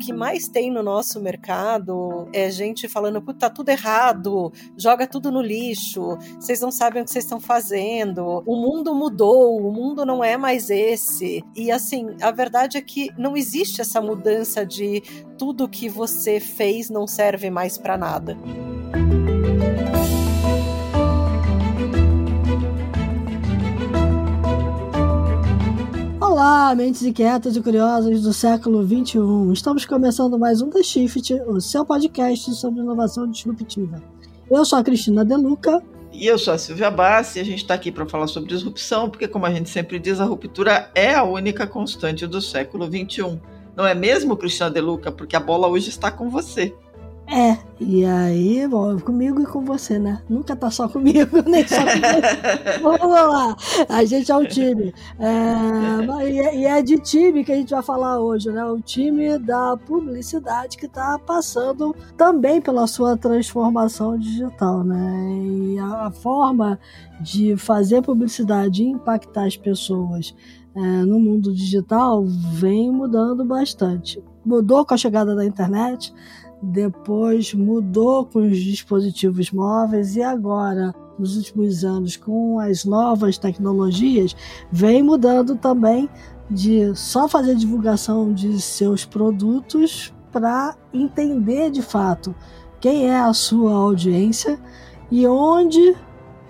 que mais tem no nosso mercado é gente falando, puta, tá tudo errado, joga tudo no lixo, vocês não sabem o que vocês estão fazendo, o mundo mudou, o mundo não é mais esse. E assim, a verdade é que não existe essa mudança de tudo que você fez não serve mais para nada. Olá, mentes inquietas e curiosas do século XXI. Estamos começando mais um The Shift, o seu podcast sobre inovação disruptiva. Eu sou a Cristina Deluca. E eu sou a Silvia Bassi e a gente está aqui para falar sobre disrupção, porque, como a gente sempre diz, a ruptura é a única constante do século XXI. Não é mesmo, Cristina Deluca? Porque a bola hoje está com você. É, e aí, bom, comigo e com você, né? Nunca tá só comigo, nem só comigo. Vamos lá, a gente é um time. É, e é de time que a gente vai falar hoje, né? O time da publicidade que tá passando também pela sua transformação digital, né? E a, a forma de fazer publicidade e impactar as pessoas é, no mundo digital vem mudando bastante. Mudou com a chegada da internet, depois mudou com os dispositivos móveis e agora, nos últimos anos, com as novas tecnologias, vem mudando também de só fazer divulgação de seus produtos para entender de fato quem é a sua audiência e onde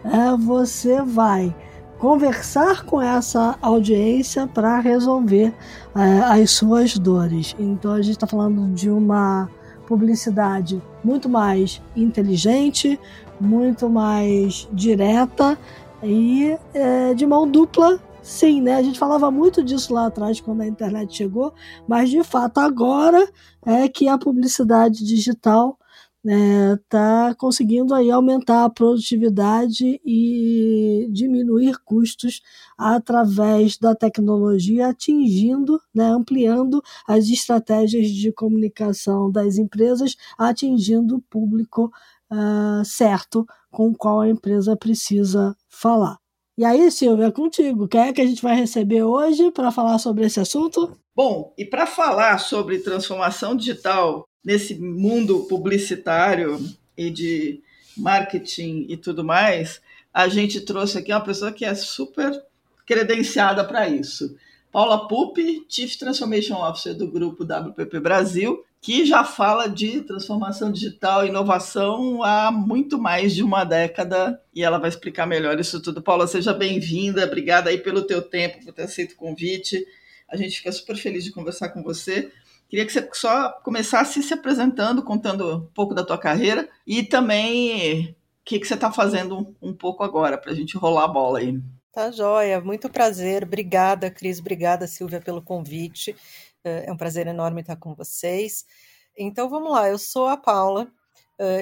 é, você vai conversar com essa audiência para resolver é, as suas dores. Então a gente está falando de uma publicidade muito mais inteligente, muito mais direta e é, de mão dupla. Sim, né? A gente falava muito disso lá atrás quando a internet chegou, mas de fato agora é que a publicidade digital está é, conseguindo aí aumentar a produtividade e diminuir custos através da tecnologia, atingindo, né, ampliando as estratégias de comunicação das empresas, atingindo o público uh, certo com o qual a empresa precisa falar. E aí, Silvia, é contigo. Quem é que a gente vai receber hoje para falar sobre esse assunto? Bom, e para falar sobre transformação digital nesse mundo publicitário e de marketing e tudo mais, a gente trouxe aqui uma pessoa que é super credenciada para isso. Paula Pupi, Chief Transformation Officer do grupo WPP Brasil, que já fala de transformação digital e inovação há muito mais de uma década e ela vai explicar melhor isso tudo. Paula, seja bem-vinda, obrigada aí pelo teu tempo, por ter aceito o convite. A gente fica super feliz de conversar com você. Queria que você só começasse se apresentando, contando um pouco da tua carreira e também o que, que você está fazendo um pouco agora, para a gente rolar a bola aí. Tá joia, muito prazer. Obrigada, Cris. Obrigada, Silvia, pelo convite. É, é um prazer enorme estar com vocês. Então vamos lá, eu sou a Paula,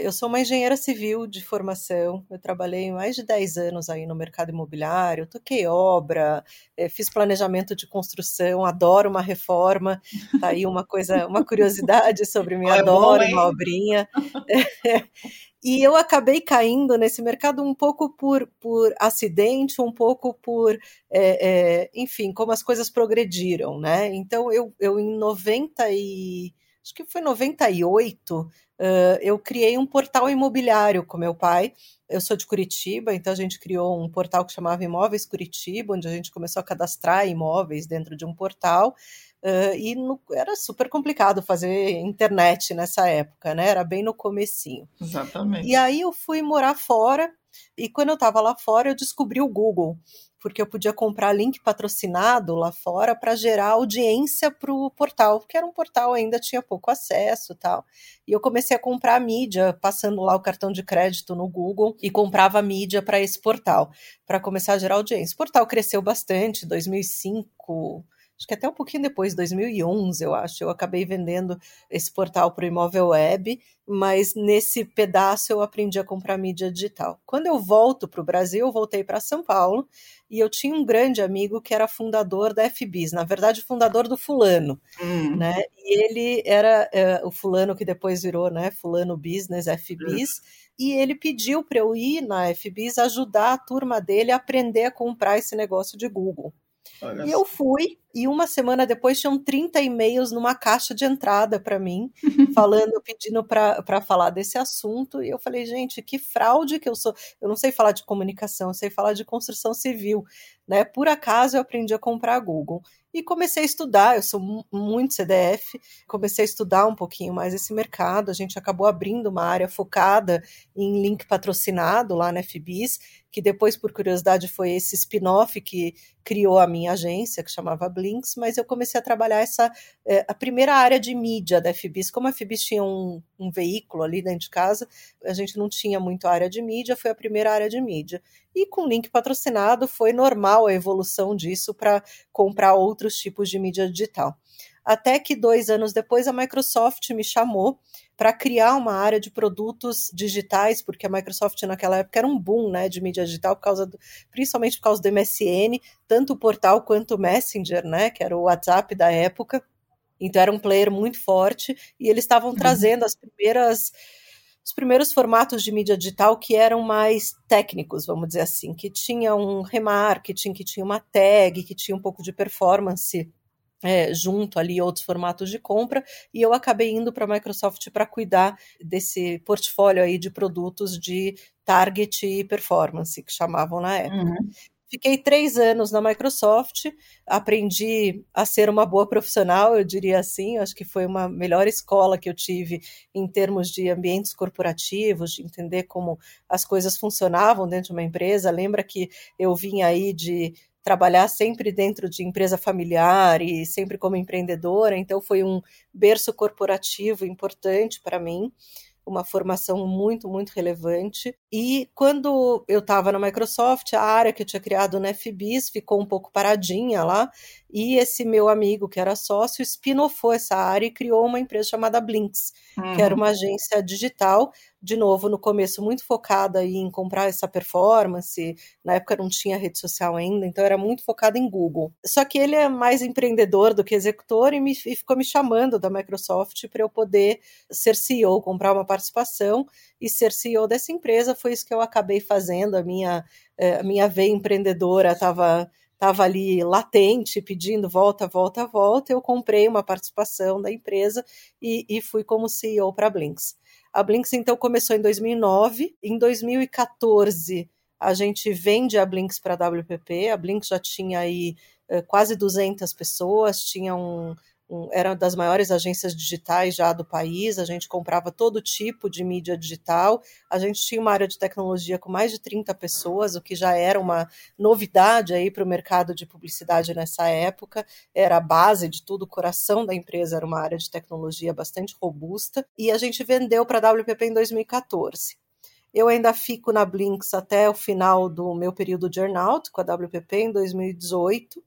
eu sou uma engenheira civil de formação, eu trabalhei mais de 10 anos aí no mercado imobiliário, toquei obra, eh, fiz planejamento de construção, adoro uma reforma, tá aí uma coisa, uma curiosidade sobre mim, adoro bom, uma obrinha. E eu acabei caindo nesse mercado um pouco por, por acidente, um pouco por, é, é, enfim, como as coisas progrediram, né? Então, eu, eu em 90 e... acho que foi 98, uh, eu criei um portal imobiliário com meu pai. Eu sou de Curitiba, então a gente criou um portal que chamava Imóveis Curitiba, onde a gente começou a cadastrar imóveis dentro de um portal. Uh, e no, era super complicado fazer internet nessa época, né? Era bem no comecinho. Exatamente. E aí eu fui morar fora, e quando eu estava lá fora, eu descobri o Google porque eu podia comprar link patrocinado lá fora para gerar audiência para o portal, porque era um portal ainda tinha pouco acesso tal. E eu comecei a comprar mídia, passando lá o cartão de crédito no Google e comprava mídia para esse portal, para começar a gerar audiência. O portal cresceu bastante, 2005 acho que até um pouquinho depois, 2011, eu acho, eu acabei vendendo esse portal para o Imóvel Web, mas nesse pedaço eu aprendi a comprar mídia digital. Quando eu volto para o Brasil, eu voltei para São Paulo e eu tinha um grande amigo que era fundador da FBIS, na verdade, fundador do Fulano, hum. né? E ele era é, o Fulano que depois virou, né? Fulano Business, FBIS. E ele pediu para eu ir na FBIS ajudar a turma dele a aprender a comprar esse negócio de Google. Olha e eu fui, e uma semana depois tinham 30 e-mails numa caixa de entrada para mim, falando, pedindo para falar desse assunto. E eu falei, gente, que fraude que eu sou. Eu não sei falar de comunicação, eu sei falar de construção civil. Né? Por acaso eu aprendi a comprar a Google e comecei a estudar. Eu sou muito CDF, comecei a estudar um pouquinho mais esse mercado. A gente acabou abrindo uma área focada em link patrocinado lá na FBIS, que depois, por curiosidade, foi esse spin-off que criou a minha agência, que chamava Blinks, mas eu comecei a trabalhar essa é, a primeira área de mídia da FBIS. Como a FBIS tinha um, um veículo ali dentro de casa, a gente não tinha muito área de mídia, foi a primeira área de mídia. E com link patrocinado foi normal a evolução disso para comprar outros tipos de mídia digital. Até que dois anos depois a Microsoft me chamou para criar uma área de produtos digitais, porque a Microsoft naquela época era um boom né, de mídia digital, por causa do, principalmente por causa do MSN, tanto o portal quanto o Messenger, né, que era o WhatsApp da época. Então era um player muito forte e eles estavam uhum. trazendo as primeiras os primeiros formatos de mídia digital que eram mais técnicos, vamos dizer assim, que tinha um remarketing, que tinha uma tag, que tinha um pouco de performance é, junto ali outros formatos de compra, e eu acabei indo para a Microsoft para cuidar desse portfólio aí de produtos de target e performance, que chamavam na época. Uhum. Fiquei três anos na Microsoft, aprendi a ser uma boa profissional, eu diria assim. Acho que foi uma melhor escola que eu tive em termos de ambientes corporativos, de entender como as coisas funcionavam dentro de uma empresa. Lembra que eu vim aí de trabalhar sempre dentro de empresa familiar e sempre como empreendedora, então foi um berço corporativo importante para mim uma formação muito, muito relevante. E quando eu estava na Microsoft, a área que eu tinha criado na FBIS ficou um pouco paradinha lá, e esse meu amigo, que era sócio, spinofou essa área e criou uma empresa chamada Blinks, uhum. que era uhum. uma agência digital, de novo, no começo muito focada em comprar essa performance, na época não tinha rede social ainda, então era muito focada em Google. Só que ele é mais empreendedor do que executor e, me, e ficou me chamando da Microsoft para eu poder ser CEO, comprar uma participação e ser CEO dessa empresa. Foi isso que eu acabei fazendo, a minha, eh, a minha veia empreendedora estava estava ali latente, pedindo volta, volta, volta. Eu comprei uma participação da empresa e, e fui como CEO para a Blinks. A Blinks então começou em 2009. Em 2014 a gente vende a Blinks para a WPP. A Blinks já tinha aí eh, quase 200 pessoas, tinha um, um, era das maiores agências digitais já do país, a gente comprava todo tipo de mídia digital, a gente tinha uma área de tecnologia com mais de 30 pessoas, o que já era uma novidade aí para o mercado de publicidade nessa época, era a base de tudo, o coração da empresa era uma área de tecnologia bastante robusta, e a gente vendeu para a WPP em 2014. Eu ainda fico na Blinks até o final do meu período de earnout com a WPP em 2018,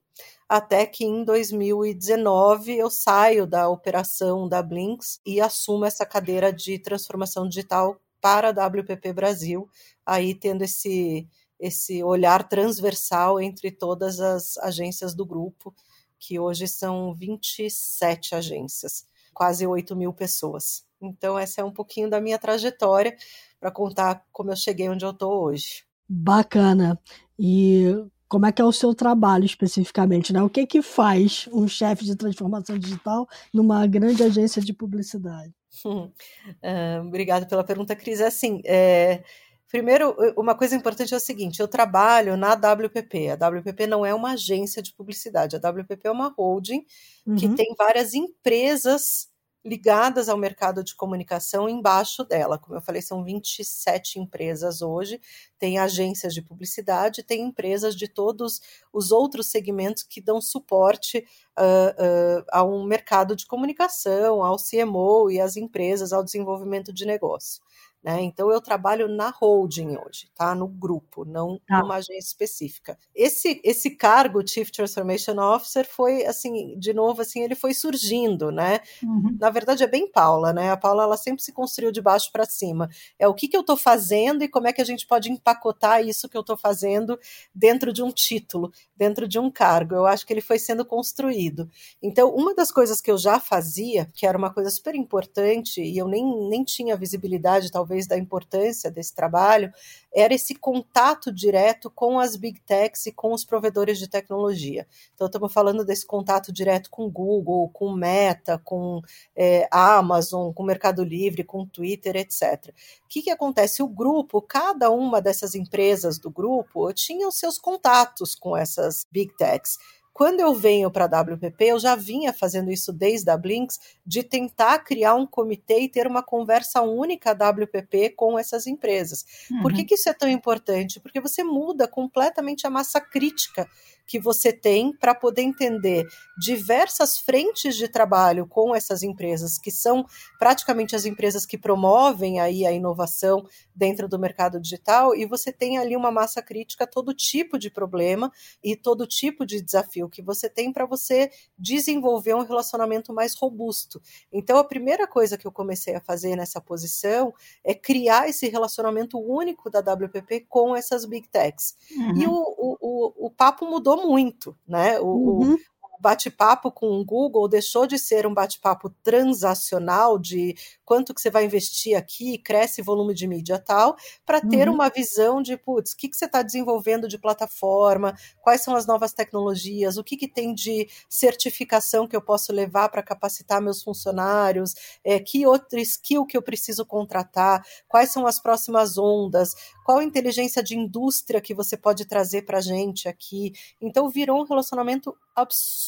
até que em 2019 eu saio da operação da Blinks e assumo essa cadeira de transformação digital para a WPP Brasil, aí tendo esse, esse olhar transversal entre todas as agências do grupo, que hoje são 27 agências, quase 8 mil pessoas. Então, essa é um pouquinho da minha trajetória para contar como eu cheguei onde eu estou hoje. Bacana. E como é que é o seu trabalho especificamente, né? O que que faz um chefe de transformação digital numa grande agência de publicidade? uh, obrigada pela pergunta, Cris. É assim, é, primeiro, uma coisa importante é o seguinte: eu trabalho na WPP. A WPP não é uma agência de publicidade. A WPP é uma holding uhum. que tem várias empresas ligadas ao mercado de comunicação embaixo dela. Como eu falei, são 27 empresas hoje, tem agências de publicidade, tem empresas de todos os outros segmentos que dão suporte uh, uh, a um mercado de comunicação, ao CMO e às empresas, ao desenvolvimento de negócio. Né? Então eu trabalho na holding hoje, tá? No grupo, não tá. numa agência específica. Esse esse cargo Chief Transformation Officer foi assim, de novo assim, ele foi surgindo, né? Uhum. Na verdade é bem Paula, né? A Paula ela sempre se construiu de baixo para cima. É o que que eu estou fazendo e como é que a gente pode empacotar isso que eu estou fazendo dentro de um título, dentro de um cargo. Eu acho que ele foi sendo construído. Então, uma das coisas que eu já fazia, que era uma coisa super importante e eu nem nem tinha visibilidade talvez talvez, da importância desse trabalho, era esse contato direto com as big techs e com os provedores de tecnologia. Então, estamos falando desse contato direto com Google, com Meta, com é, Amazon, com Mercado Livre, com Twitter, etc. O que, que acontece? O grupo, cada uma dessas empresas do grupo, tinha os seus contatos com essas big techs. Quando eu venho para a WPP, eu já vinha fazendo isso desde a Blinks, de tentar criar um comitê e ter uma conversa única WPP com essas empresas. Uhum. Por que, que isso é tão importante? Porque você muda completamente a massa crítica que você tem para poder entender diversas frentes de trabalho com essas empresas, que são praticamente as empresas que promovem aí a inovação dentro do mercado digital, e você tem ali uma massa crítica, todo tipo de problema e todo tipo de desafio que você tem para você desenvolver um relacionamento mais robusto. Então, a primeira coisa que eu comecei a fazer nessa posição é criar esse relacionamento único da WPP com essas big techs. Uhum. E o, o, o, o papo mudou muito, né? O, uhum bate-papo com o Google deixou de ser um bate-papo transacional de quanto que você vai investir aqui, cresce volume de mídia tal, para ter uhum. uma visão de, putz, o que, que você está desenvolvendo de plataforma, quais são as novas tecnologias, o que, que tem de certificação que eu posso levar para capacitar meus funcionários, é, que outro skill que eu preciso contratar, quais são as próximas ondas, qual inteligência de indústria que você pode trazer para a gente aqui. Então virou um relacionamento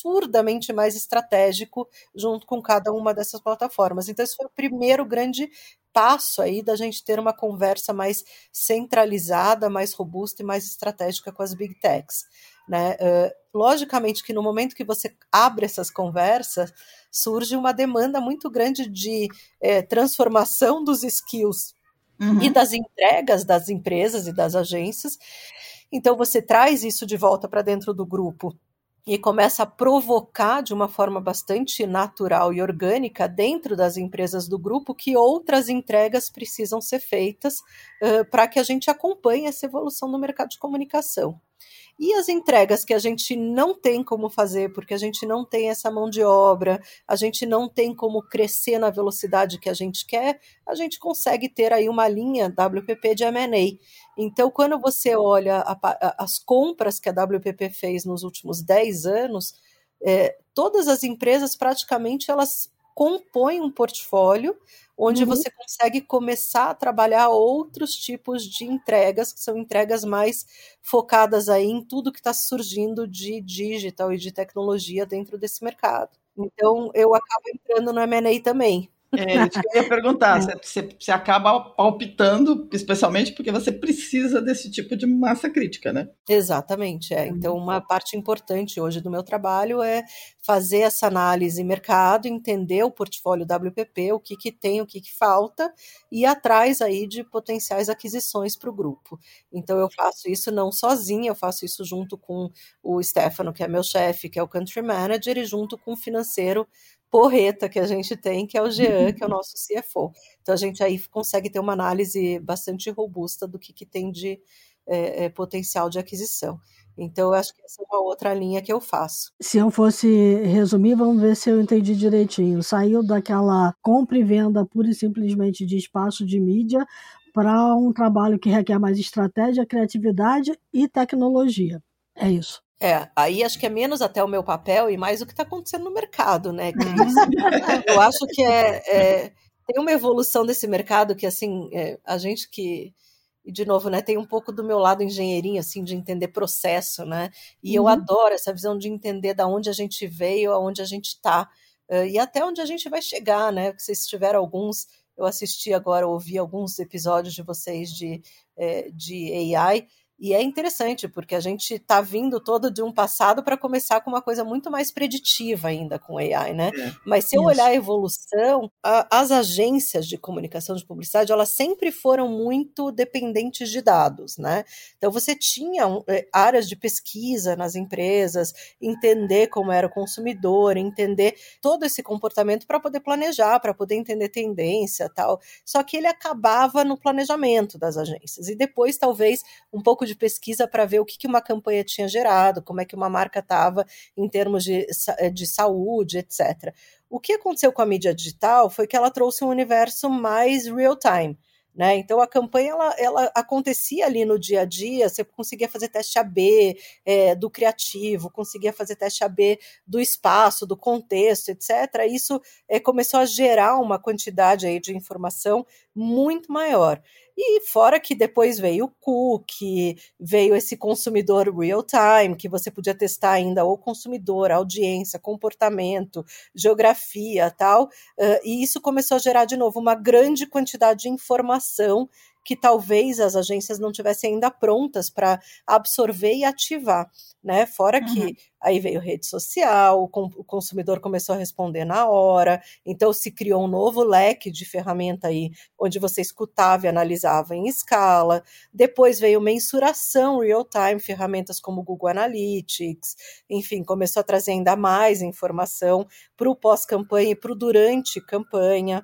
absurdamente mais estratégico junto com cada uma dessas plataformas. Então, esse foi o primeiro grande passo aí da gente ter uma conversa mais centralizada, mais robusta e mais estratégica com as big techs. Né? Uh, logicamente que no momento que você abre essas conversas, surge uma demanda muito grande de eh, transformação dos skills uhum. e das entregas das empresas e das agências. Então você traz isso de volta para dentro do grupo e começa a provocar de uma forma bastante natural e orgânica dentro das empresas do grupo que outras entregas precisam ser feitas uh, para que a gente acompanhe essa evolução no mercado de comunicação. E as entregas que a gente não tem como fazer, porque a gente não tem essa mão de obra, a gente não tem como crescer na velocidade que a gente quer, a gente consegue ter aí uma linha WPP de M&A. Então, quando você olha a, a, as compras que a WPP fez nos últimos 10 anos, é, todas as empresas praticamente elas compõem um portfólio onde uhum. você consegue começar a trabalhar outros tipos de entregas, que são entregas mais focadas aí em tudo que está surgindo de digital e de tecnologia dentro desse mercado. Então, eu acabo entrando no M&A também. É isso que eu ia perguntar. É. Você, você acaba palpitando, especialmente porque você precisa desse tipo de massa crítica, né? Exatamente. É. Então, uma parte importante hoje do meu trabalho é fazer essa análise mercado, entender o portfólio WPP, o que, que tem, o que, que falta, e ir atrás aí de potenciais aquisições para o grupo. Então, eu faço isso não sozinha, eu faço isso junto com o Stefano, que é meu chefe, que é o Country Manager, e junto com o financeiro porreta que a gente tem, que é o Jean, que é o nosso CFO. Então a gente aí consegue ter uma análise bastante robusta do que, que tem de é, é, potencial de aquisição. Então, eu acho que essa é uma outra linha que eu faço. Se eu fosse resumir, vamos ver se eu entendi direitinho. Saiu daquela compra e venda pura e simplesmente de espaço de mídia para um trabalho que requer mais estratégia, criatividade e tecnologia. É isso. É, aí acho que é menos até o meu papel e mais o que está acontecendo no mercado, né? Eu acho que é, é, tem uma evolução desse mercado que, assim, é, a gente que e de novo, né, tem um pouco do meu lado engenheirinho, assim, de entender processo, né? E uhum. eu adoro essa visão de entender da onde a gente veio, aonde a gente está uh, e até onde a gente vai chegar, né? Porque vocês tiveram alguns, eu assisti agora, ouvi alguns episódios de vocês de, é, de AI. E é interessante, porque a gente está vindo todo de um passado para começar com uma coisa muito mais preditiva ainda com AI, né? É, Mas se eu isso. olhar a evolução, a, as agências de comunicação de publicidade, elas sempre foram muito dependentes de dados, né? Então você tinha um, é, áreas de pesquisa nas empresas, entender como era o consumidor, entender todo esse comportamento para poder planejar, para poder entender tendência tal. Só que ele acabava no planejamento das agências. E depois, talvez, um pouco de de pesquisa para ver o que, que uma campanha tinha gerado, como é que uma marca estava em termos de, eh, de saúde, etc. O que aconteceu com a mídia digital foi que ela trouxe um universo mais real-time. Né? Então a campanha ela, ela, acontecia ali no dia a dia, você conseguia fazer teste AB é, do criativo, conseguia fazer teste AB do espaço, do contexto, etc. Isso é, começou a gerar uma quantidade aí de informação muito maior. E fora que depois veio o cookie, veio esse consumidor real time, que você podia testar ainda o consumidor, audiência, comportamento, geografia, tal. Uh, e isso começou a gerar de novo uma grande quantidade de informação que talvez as agências não tivessem ainda prontas para absorver e ativar, né? Fora uhum. que aí veio rede social, o consumidor começou a responder na hora, então se criou um novo leque de ferramenta aí, onde você escutava e analisava em escala. Depois veio mensuração real-time, ferramentas como Google Analytics, enfim, começou a trazer ainda mais informação para o pós-campanha e para o durante campanha.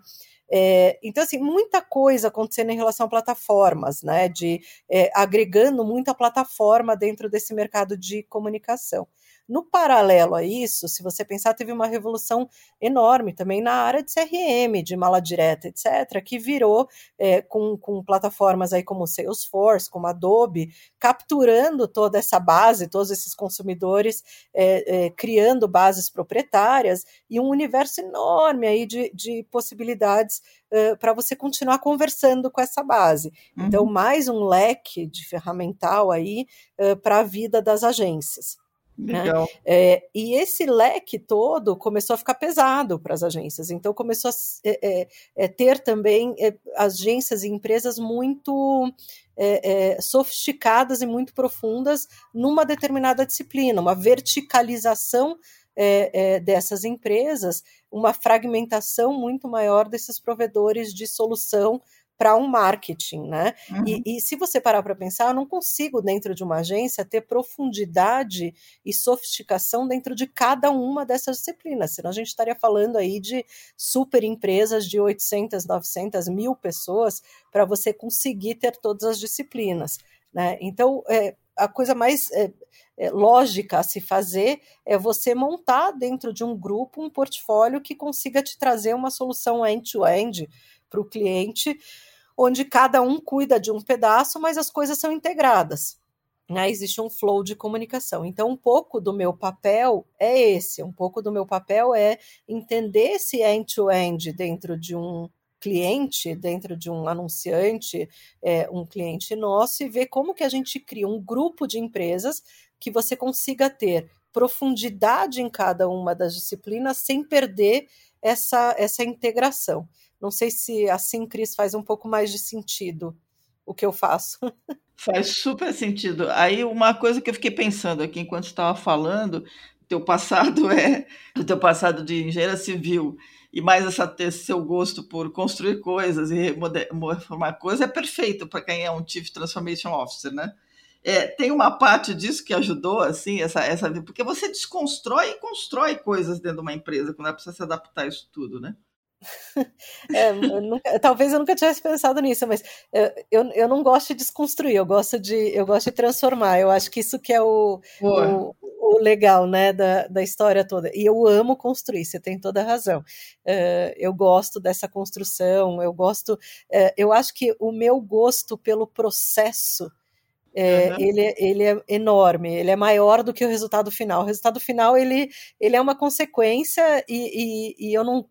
É, então, assim, muita coisa acontecendo em relação a plataformas, né? De é, agregando muita plataforma dentro desse mercado de comunicação. No paralelo a isso, se você pensar, teve uma revolução enorme também na área de CRM, de mala direta, etc., que virou é, com, com plataformas aí como Salesforce, como Adobe, capturando toda essa base, todos esses consumidores, é, é, criando bases proprietárias e um universo enorme aí de, de possibilidades Uh, para você continuar conversando com essa base. Então, uhum. Então, mais um leque de ferramental aí uh, para a vida das agências. Né? Legal. Né? É, e esse leque todo começou a ficar pesado para as agências, então começou a é, é, é ter também é, agências e empresas muito é, sofisticadas e muito profundas numa determinada disciplina, uma verticalização dessas empresas, uma fragmentação muito maior desses provedores de solução para um marketing, né? Uhum. E, e, se você parar para pensar, eu não consigo, dentro de uma agência, ter profundidade e sofisticação dentro de cada uma dessas disciplinas, senão a gente estaria falando aí de super empresas de 800, 900, mil pessoas para você conseguir ter todas as disciplinas, né? Então, é, a coisa mais é, é, lógica a se fazer é você montar dentro de um grupo um portfólio que consiga te trazer uma solução end-to-end para o cliente, onde cada um cuida de um pedaço, mas as coisas são integradas. Né? Existe um flow de comunicação. Então, um pouco do meu papel é esse, um pouco do meu papel é entender esse end-to-end -end dentro de um cliente, dentro de um anunciante, é, um cliente nosso, e ver como que a gente cria um grupo de empresas que você consiga ter profundidade em cada uma das disciplinas sem perder essa, essa integração. Não sei se assim, Cris, faz um pouco mais de sentido o que eu faço. Faz super sentido. Aí uma coisa que eu fiquei pensando aqui enquanto estava falando, teu passado é o teu passado de engenheira civil e mais essa esse seu gosto por construir coisas e reformar coisas é perfeito para quem é um Chief Transformation Officer, né? É, tem uma parte disso que ajudou, assim, essa, essa, porque você desconstrói e constrói coisas dentro de uma empresa, quando é para se adaptar a isso tudo, né? É, eu nunca, talvez eu nunca tivesse pensado nisso, mas eu, eu não gosto de desconstruir, eu gosto de, eu gosto de transformar. Eu acho que isso que é o, o, o, legal né, da, da história toda. E eu amo construir, você tem toda a razão. Uh, eu gosto dessa construção, eu gosto. Uh, eu acho que o meu gosto pelo processo. É, uhum. ele, ele é enorme, ele é maior do que o resultado final. O resultado final ele, ele é uma consequência e, e, e eu não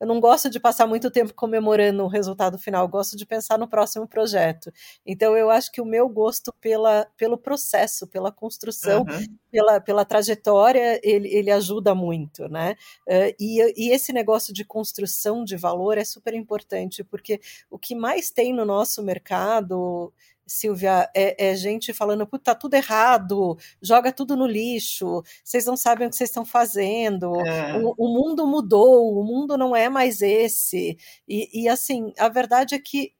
eu não gosto de passar muito tempo comemorando o resultado final, eu gosto de pensar no próximo projeto. Então, eu acho que o meu gosto pela, pelo processo, pela construção, uhum. pela, pela trajetória, ele, ele ajuda muito, né? Uh, e, e esse negócio de construção de valor é super importante, porque o que mais tem no nosso mercado Silvia, é, é, gente falando, puta, tá tudo errado, joga tudo no lixo, vocês não sabem o que vocês estão fazendo, é. o, o, mundo mudou, o mundo não é mais esse. E, e, assim, a verdade é que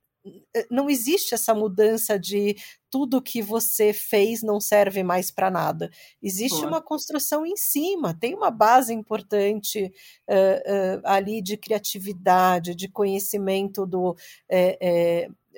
eh, não existe essa mudança de tudo que você fez não serve mais para nada. Existe uma construção em cima, tem uma base importante uh, uh, ali de criatividade, de conhecimento do.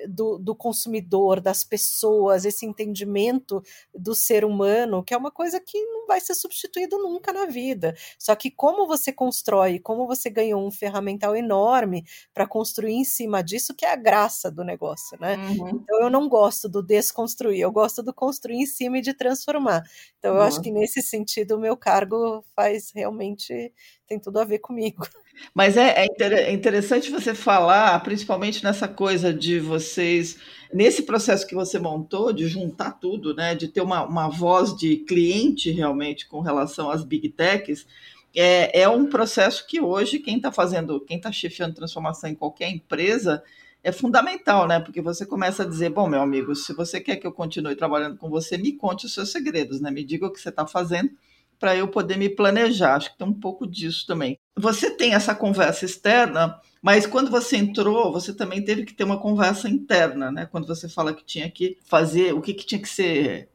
Do, do, consumidor, das pessoas, esse entendimento do ser humano, que é uma coisa que não vai ser substituído nunca na vida. Só que como você constrói, como você ganhou um ferramental enorme para construir em cima disso, que é a graça do negócio, né? Uhum. Então eu não gosto do desconstruir, eu gosto do construir em cima e de transformar. Então eu uhum. acho que nesse sentido o meu cargo faz realmente tem tudo a ver comigo. Mas é, é, é, interessante você falar, principalmente nessa coisa de vocês, nesse processo que você montou, de juntar tudo, né, de ter uma, uma voz de cliente realmente com relação às big techs, é, é um processo que hoje quem está fazendo, quem está chefiando transformação em qualquer empresa, é fundamental, né? Porque você começa a dizer, bom, meu amigo, se você quer que eu continue trabalhando com você, me conte os seus segredos, né? Me diga o que você está fazendo para eu poder me planejar. Acho que tem um pouco disso também. Você tem essa conversa externa, mas quando você entrou, você também teve que ter uma conversa interna, né? Quando você fala que tinha que fazer, o que, que tinha que ser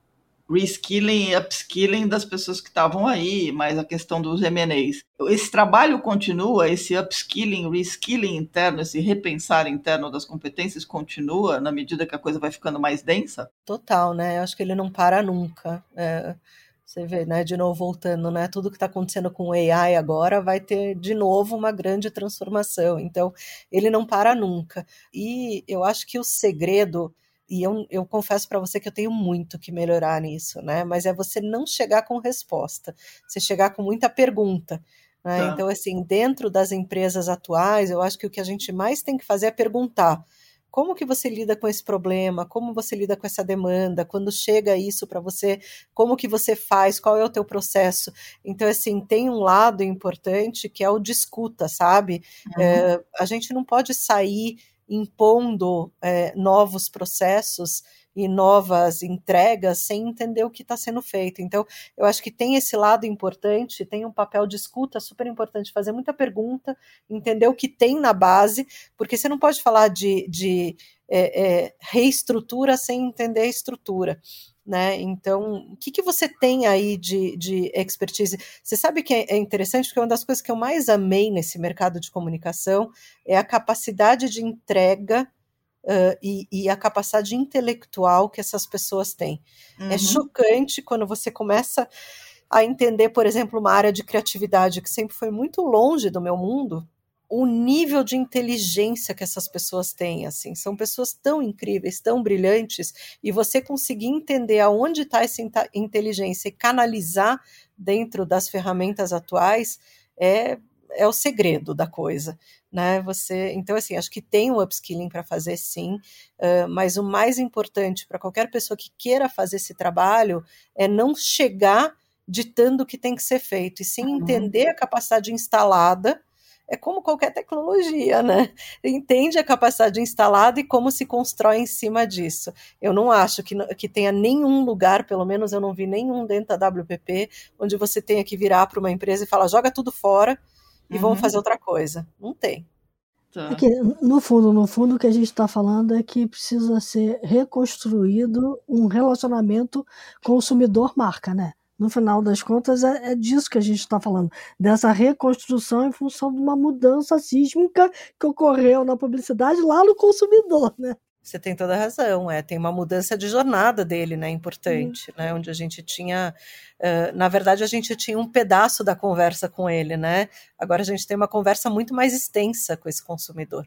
reskilling e upskilling das pessoas que estavam aí, mas a questão dos M&As. Esse trabalho continua, esse upskilling, reskilling interno, esse repensar interno das competências continua na medida que a coisa vai ficando mais densa? Total, né? Eu acho que ele não para nunca. É você vê, né, de novo voltando, né, tudo que está acontecendo com o AI agora vai ter de novo uma grande transformação. Então, ele não para nunca. E eu acho que o segredo, e eu, eu confesso para você que eu tenho muito que melhorar nisso, né, mas é você não chegar com resposta, você chegar com muita pergunta. Né? Tá. Então, assim, dentro das empresas atuais, eu acho que o que a gente mais tem que fazer é perguntar como que você lida com esse problema? Como você lida com essa demanda? Quando chega isso para você, como que você faz? Qual é o teu processo? Então, assim, tem um lado importante que é o discuta, sabe? Uhum. É, a gente não pode sair impondo é, novos processos e novas entregas sem entender o que está sendo feito. Então, eu acho que tem esse lado importante, tem um papel de escuta super importante, fazer muita pergunta, entender o que tem na base, porque você não pode falar de, de é, é, reestrutura sem entender a estrutura. Né? Então, o que, que você tem aí de, de expertise? Você sabe que é, é interessante, porque uma das coisas que eu mais amei nesse mercado de comunicação é a capacidade de entrega uh, e, e, a capacidade intelectual que essas pessoas têm. É uhum. É chocante quando você começa a entender, por exemplo, uma área de criatividade que sempre foi muito longe do meu mundo, o nível de inteligência que essas pessoas têm, assim, são pessoas tão incríveis, tão brilhantes, e você conseguir entender aonde está essa inteligência e canalizar dentro das ferramentas atuais é, é o segredo da coisa né? Você, então assim, acho que tem um upskilling para fazer sim, uh, mas o mais importante para qualquer pessoa que queira fazer esse trabalho é não chegar ditando o que tem que ser feito, e sim uhum. entender a capacidade instalada. É como qualquer tecnologia, né? Entende a capacidade instalada e como se constrói em cima disso. Eu não acho que, que tenha nenhum lugar, pelo menos eu não vi nenhum dentro da WPP, onde você tenha que virar para uma empresa e falar: joga tudo fora, e uhum. vamos fazer outra coisa. Não tem. Tá. É que, no fundo, no fundo, o que a gente está falando é que precisa ser reconstruído um relacionamento consumidor-marca, né? No final das contas, é, é disso que a gente está falando, dessa reconstrução em função de uma mudança sísmica que ocorreu na publicidade lá no consumidor, né? Você tem toda a razão, é, tem uma mudança de jornada dele, né, importante, né, onde a gente tinha, uh, na verdade a gente tinha um pedaço da conversa com ele, né, agora a gente tem uma conversa muito mais extensa com esse consumidor.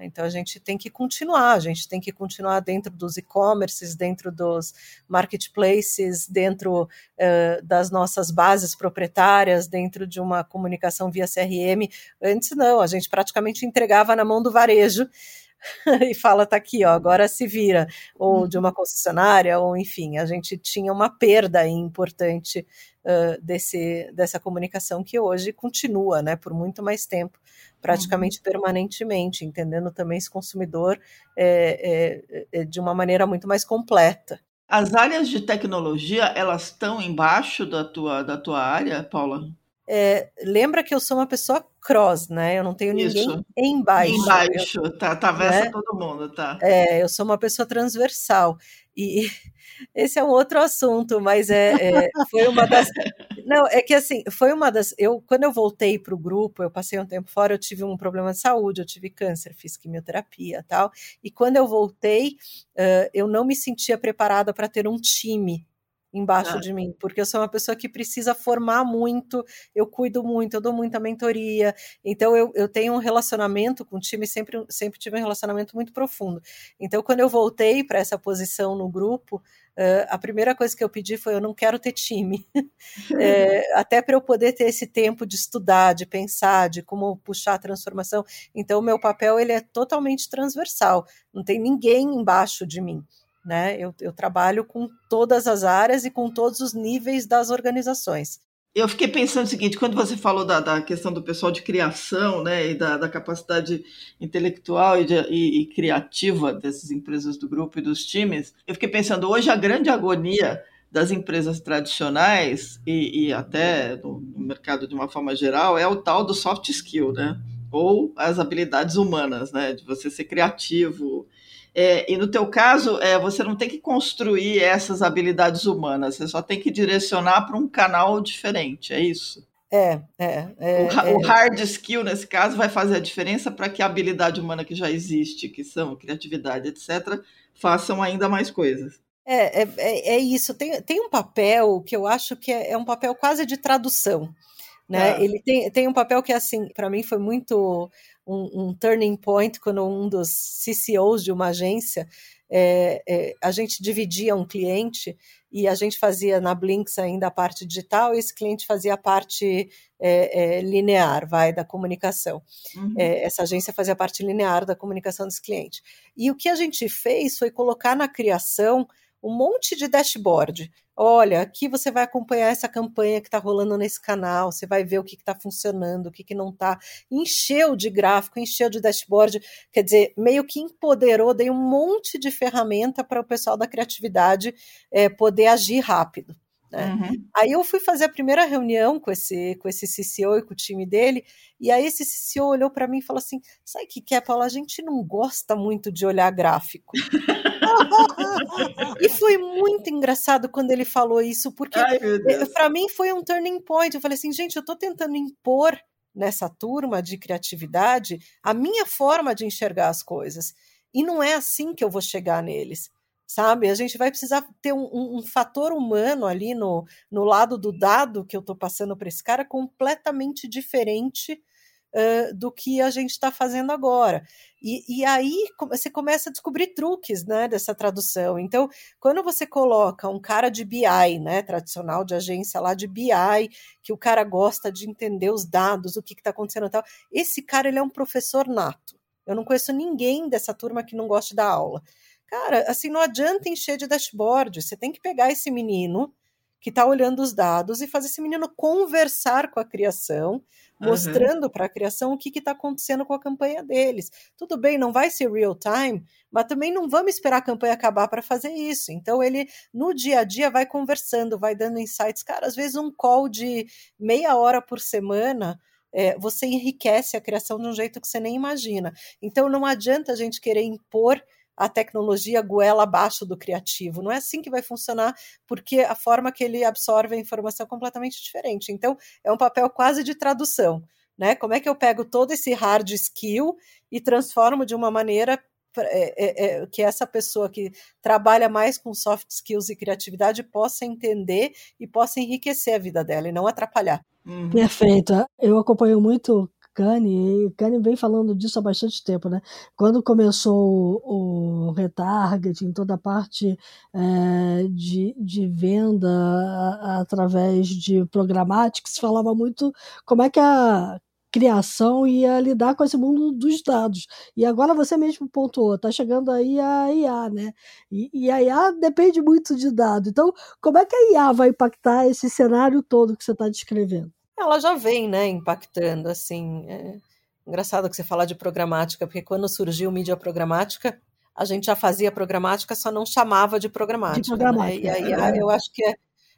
Então a gente tem que continuar, a gente tem que continuar dentro dos e-commerces, dentro dos marketplaces, dentro uh, das nossas bases proprietárias, dentro de uma comunicação via CRM. Antes não, a gente praticamente entregava na mão do varejo e fala, tá aqui, ó, agora se vira, ou de uhum. uma concessionária, ou enfim, a gente tinha uma perda importante uh, desse, dessa comunicação que hoje continua, né, por muito mais tempo, praticamente uhum. permanentemente, entendendo também esse consumidor é, é, é, de uma maneira muito mais completa. As áreas de tecnologia, elas estão embaixo da tua, da tua área, Paula? É, lembra que eu sou uma pessoa cross, né? Eu não tenho ninguém Isso. embaixo. Embaixo, eu, tá, atravessa né? todo mundo, tá? É, eu sou uma pessoa transversal. E esse é um outro assunto, mas é, é foi uma das. Não, é que assim, foi uma das. Eu, quando eu voltei para o grupo, eu passei um tempo fora, eu tive um problema de saúde, eu tive câncer, fiz quimioterapia tal. E quando eu voltei, uh, eu não me sentia preparada para ter um time embaixo ah. de mim, porque eu sou uma pessoa que precisa formar muito, eu cuido muito, eu dou muita mentoria, então eu, eu tenho um relacionamento com o time, sempre, sempre tive um relacionamento muito profundo. Então, quando eu voltei para essa posição no grupo, uh, a primeira coisa que eu pedi foi: eu não quero ter time, é, até para eu poder ter esse tempo de estudar, de pensar, de como puxar a transformação. Então, o meu papel ele é totalmente transversal, não tem ninguém embaixo de mim né? Eu, eu trabalho com todas as áreas e com todos os níveis das organizações. Eu fiquei pensando o seguinte, quando você falou da, da questão do pessoal de criação, né, e da, da capacidade intelectual e, de, e, e, criativa dessas empresas do grupo e dos times, eu fiquei pensando, hoje a grande agonia das empresas tradicionais e, e até no, no, mercado de uma forma geral é o tal do soft skill, né, ou as habilidades humanas, né, de você ser criativo, é, e no teu caso, é, você não tem que construir essas habilidades humanas, você só tem que direcionar para um canal diferente, é isso? É, é. é, o, é. o, hard skill, nesse caso, vai fazer a diferença para que a habilidade humana que já existe, que são criatividade, etc., façam ainda mais coisas. É, é, é, é isso. Tem, tem um papel que eu acho que é, é um papel quase de tradução. Né? É. Ele tem, tem um papel que, assim, para mim foi muito um, um, turning point quando um dos CCOs de uma agência, é, é, a gente dividia um cliente e a gente fazia na Blinks ainda a parte digital e esse cliente fazia a parte é, é linear, vai, da comunicação. Uhum. É, essa agência fazia a parte linear da comunicação desse cliente. E o que a gente fez foi colocar na criação um monte de dashboard. Olha, aqui você vai acompanhar essa campanha que está rolando nesse canal, você vai ver o que está funcionando, o que, que não está. Encheu de gráfico, encheu de dashboard, quer dizer, meio que empoderou, dei um monte de ferramenta para o pessoal da criatividade é, poder agir rápido. Né? Uhum. Aí eu fui fazer a primeira reunião com esse, com esse CCO e com o time dele, e aí esse CCO olhou para mim e falou assim: sabe o que, que é, Paula? A gente não gosta muito de olhar gráfico. e foi muito engraçado quando ele falou isso, porque para mim foi um turning point. Eu falei assim, gente, eu estou tentando impor nessa turma de criatividade a minha forma de enxergar as coisas. E não é assim que eu vou chegar neles, sabe? A gente vai precisar ter um, um, um fator humano ali no, no lado do dado que eu estou passando para esse cara completamente diferente uh, do que a gente está fazendo agora. E, e, aí você começa a descobrir truques né, dessa tradução. Então, quando você coloca um cara de BI, né, tradicional de agência lá de BI, que o cara gosta de entender os dados, o que está acontecendo e tal, esse cara ele é um professor nato. Eu não conheço ninguém dessa turma que não goste da aula. Cara, assim, não adianta encher de dashboard. Você tem que pegar esse menino que está olhando os dados e fazer esse menino conversar com a criação, mostrando uhum. para a criação o que está acontecendo com a campanha deles. Tudo bem, não vai ser real time, mas também não vamos esperar a campanha acabar para fazer isso. Então, ele, no dia a dia, vai conversando, vai dando insights. Cara, às vezes um call de meia hora por semana. É, você enriquece a criação de um jeito que você nem imagina. Então, não adianta a gente querer impor a tecnologia goela abaixo do criativo. Não é assim que vai funcionar, porque a forma que ele absorve a informação é completamente diferente. Então, é um papel quase de tradução. Né? Como é que eu pego todo esse hard skill e transformo de uma maneira é, é, é, que essa pessoa que trabalha mais com soft skills e criatividade possa entender e possa enriquecer a vida dela e não atrapalhar. Uhum. Perfeito. Eu acompanho muito Kanye, e Kanye vem falando disso há bastante tempo, né? Quando começou o, o retargeting, toda a parte é, de, de venda a, através de programática, se falava muito como é que a criação ia lidar com esse mundo dos dados. E agora você mesmo pontuou, está chegando aí a IA, né? E, e, a IA depende muito de dados. Então, como é que a IA vai impactar esse cenário todo que você está descrevendo? Ela já vem, né, impactando, assim. É engraçado que você fala de programática, porque quando surgiu mídia programática, a gente já fazia programática, só não chamava de programática. De programática. Né? E a IA, eu acho que é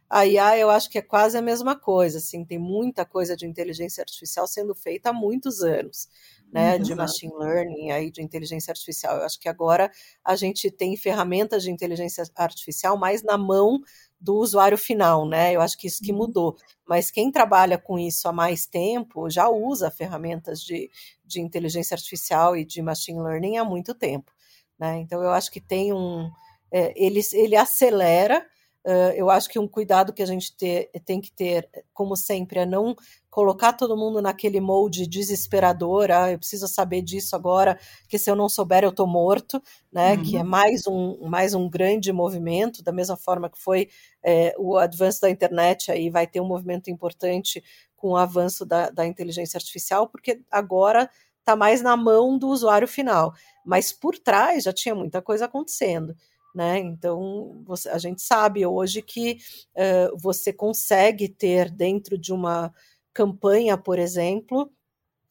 a IA, eu acho que é quase a mesma coisa, assim, tem muita coisa de inteligência artificial sendo feita há muitos anos, né, de machine learning, aí de inteligência artificial. Eu acho que agora a gente tem ferramentas de inteligência artificial mais na mão do usuário final, né? Eu acho que isso que uhum. mudou. Mas quem trabalha com isso há mais tempo já usa ferramentas de, de inteligência artificial e de machine learning há muito tempo. Né? Então eu acho que tem um. É, ele, ele acelera. Uh, eu acho que um cuidado que a gente ter, tem que ter, como sempre, é não colocar todo mundo naquele molde desesperador, ah, eu preciso saber disso agora, que se eu não souber eu estou morto, né? Uhum. Que é mais um, mais um grande movimento, da mesma forma que foi é, o avanço da internet, aí vai ter um movimento importante com o avanço da, da inteligência artificial, porque agora está mais na mão do usuário final. Mas por trás já tinha muita coisa acontecendo. Né? Então, você, a gente sabe hoje que uh, você consegue ter dentro de uma campanha, por exemplo,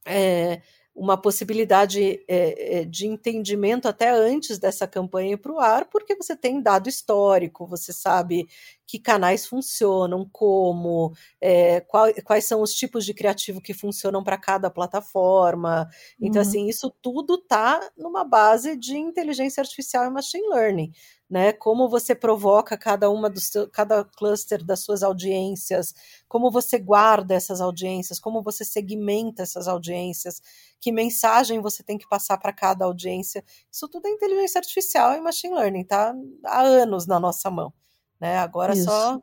é, uma possibilidade é, de entendimento até antes dessa campanha para o ar, porque você tem dado histórico, você sabe que canais funcionam, como, é, qual, quais são os tipos de criativo que funcionam para cada plataforma. Então, uhum. assim, isso tudo está numa base de inteligência artificial e machine learning né? Como você provoca cada uma dos cada cluster das suas audiências, como você guarda essas audiências, como você segmenta essas audiências, que mensagem você tem que passar para cada audiência. Isso tudo é inteligência artificial e machine learning, tá? Há anos na nossa mão, né? Agora Isso. só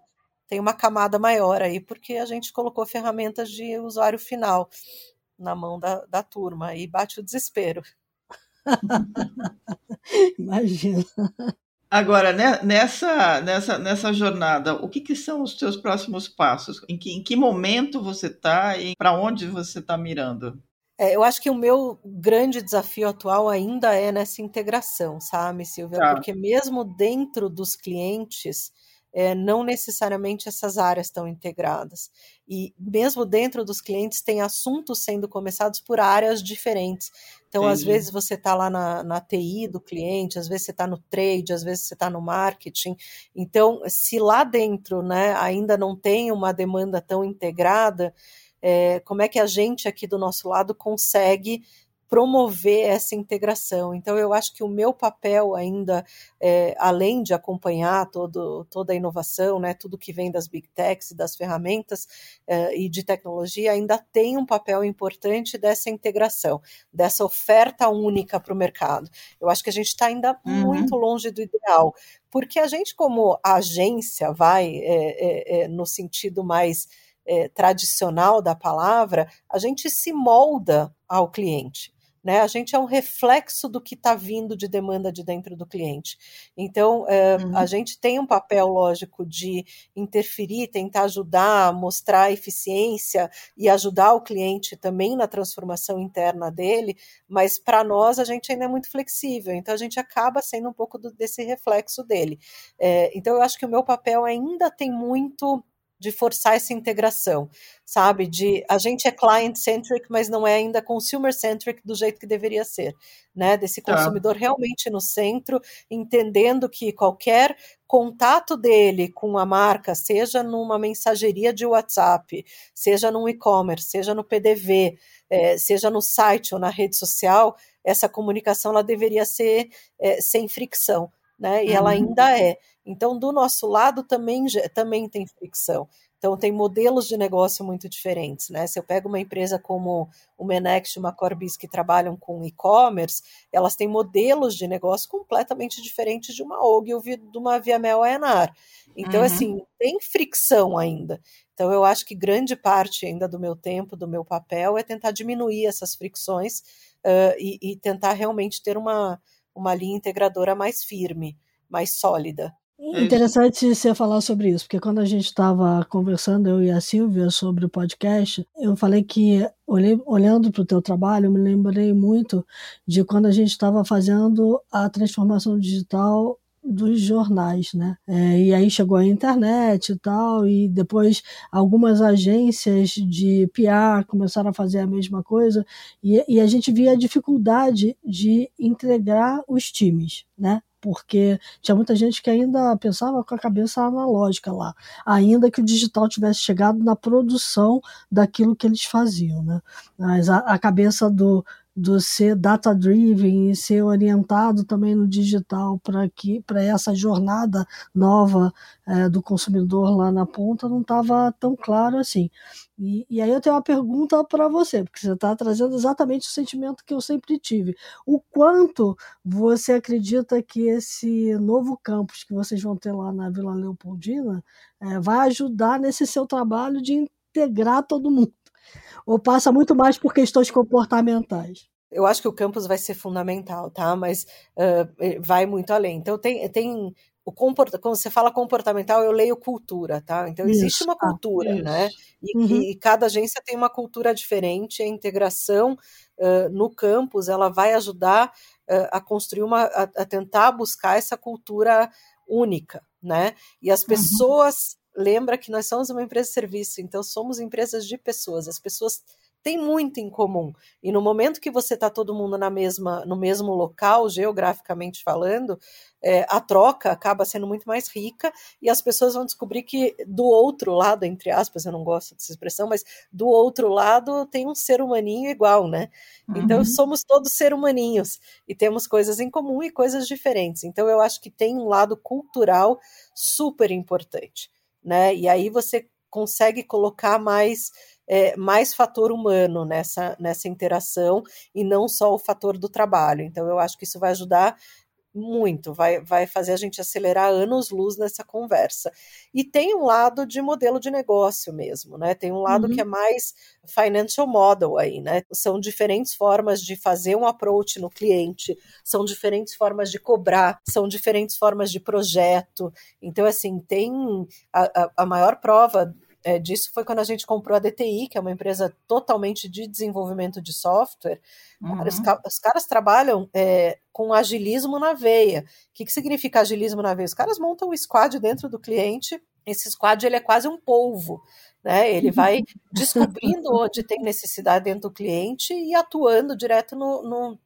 tem uma camada maior aí, porque a gente colocou ferramentas de usuário final na mão da, da turma e bate o desespero. Imagina. Agora, né, nessa, nessa, nessa jornada, o que, que são os seus próximos passos? Em que, em que momento você está e para onde você está mirando? É, eu acho que o meu grande desafio atual ainda é nessa integração, sabe, Silvia? Tá. Porque mesmo dentro dos clientes, é, não necessariamente essas áreas estão integradas. E mesmo dentro dos clientes, tem assuntos sendo começados por áreas diferentes. Então, Entendi. às vezes, você está lá na, na TI do cliente, às vezes você está no trade, às vezes você está no marketing. Então, se lá dentro né, ainda não tem uma demanda tão integrada, é, como é que a gente aqui do nosso lado consegue promover essa integração. Então, eu acho que o meu papel ainda, é, além de acompanhar todo, toda a inovação, né, tudo que vem das big techs e das ferramentas é, e de tecnologia, ainda tem um papel importante dessa integração, dessa oferta única para o mercado. Eu acho que a gente está ainda uhum. muito longe do ideal, porque a gente, como agência, vai é, é, é no sentido mais é, tradicional da palavra, a gente se molda ao cliente. Né? A gente é um reflexo do que está vindo de demanda de dentro do cliente. Então, é, uhum. a gente tem um papel, lógico, de interferir, tentar ajudar, mostrar eficiência e ajudar o cliente também na transformação interna dele, mas para nós a gente ainda é muito flexível, então a gente acaba sendo um pouco do, desse reflexo dele. É, então, eu acho que o meu papel ainda tem muito de forçar essa integração, sabe? De a gente é client centric, mas não é ainda consumer centric do jeito que deveria ser, né? Desse tá. consumidor tá. realmente no centro, entendendo que qualquer contato dele com a marca, seja numa mensageria de WhatsApp, seja no e-commerce, seja no PDV, é, seja no site ou na rede social, essa comunicação ela deveria ser é, sem fricção, né? E uhum. ela ainda é. Então, do nosso lado também, também tem fricção. Então, tem modelos de negócio muito diferentes, né? Se eu pego uma empresa como o Menext e uma Corbis que trabalham com e-commerce, elas têm modelos de negócio completamente diferentes de uma OG ou de uma Viamel Enar. Então, uhum. assim, tem fricção ainda. Então, eu acho que grande parte ainda do meu tempo, do meu papel, é tentar diminuir essas fricções uh, e, e tentar realmente ter uma, uma linha integradora mais firme, mais sólida. É interessante você falar sobre isso, porque quando a gente estava conversando, eu e a Silvia, sobre o podcast, eu falei que, olhei, olhando para o teu trabalho, eu me lembrei muito de quando a gente estava fazendo a transformação digital dos jornais, né? É, e aí chegou a internet e tal, e depois algumas agências de PR começaram a fazer a mesma coisa, e, e a gente via a dificuldade de integrar os times, né? porque tinha muita gente que ainda pensava com a cabeça analógica lá, ainda que o digital tivesse chegado na produção daquilo que eles faziam, né? Mas a, a cabeça do do ser data-driven e ser orientado também no digital para que para essa jornada nova é, do consumidor lá na ponta não estava tão claro assim. E, e, aí eu tenho uma pergunta para você, porque você está trazendo exatamente o sentimento que eu sempre tive. O quanto você acredita que esse novo campus que vocês vão ter lá na Vila Leopoldina é, vai ajudar nesse seu trabalho de integrar todo mundo? Ou passa muito mais por questões comportamentais? Eu acho que o campus vai ser fundamental, tá? Mas uh, vai muito além. Então tem, tem o comport... quando você fala comportamental, eu leio cultura, tá? Então isso, existe uma cultura, ah, né? E, uhum. e, cada agência tem uma cultura diferente. A integração uh, no campus ela vai ajudar uh, a construir uma, a, a, tentar buscar essa cultura única, né? E as uhum. pessoas lembra que nós somos uma empresa de serviço, então somos empresas de pessoas. As pessoas têm muito em comum. E no momento que você está todo mundo na mesma, no mesmo local, geograficamente falando, é, a troca acaba sendo muito mais rica e as pessoas vão descobrir que do outro lado, entre aspas, eu não gosto dessa expressão, mas do outro lado tem um ser humaninho igual, né? Então, uhum. Então somos todos ser humaninhos e temos coisas em comum e coisas diferentes. Então eu acho que tem um lado cultural super importante né? E aí você consegue colocar mais é, mais fator humano nessa, nessa interação e não só o fator do trabalho. Então, eu acho que isso vai ajudar muito, vai, vai fazer a gente acelerar anos-luz nessa conversa. E tem um lado de modelo de negócio mesmo, né? Tem um lado uhum. que é mais financial model aí, né? São diferentes formas de fazer um approach no cliente, são diferentes formas de cobrar, são diferentes formas de projeto. Então, assim, tem a, a, a maior prova é, disso foi quando a gente comprou a DTI, que é uma empresa totalmente de desenvolvimento de software. Uhum. Cara, os, os, caras trabalham é, com agilismo na veia. O que, que significa agilismo na veia? Os caras montam o squad dentro do cliente. Esse squad ele é quase um polvo. Né? Ele vai descobrindo onde tem necessidade dentro do cliente e atuando direto no, no,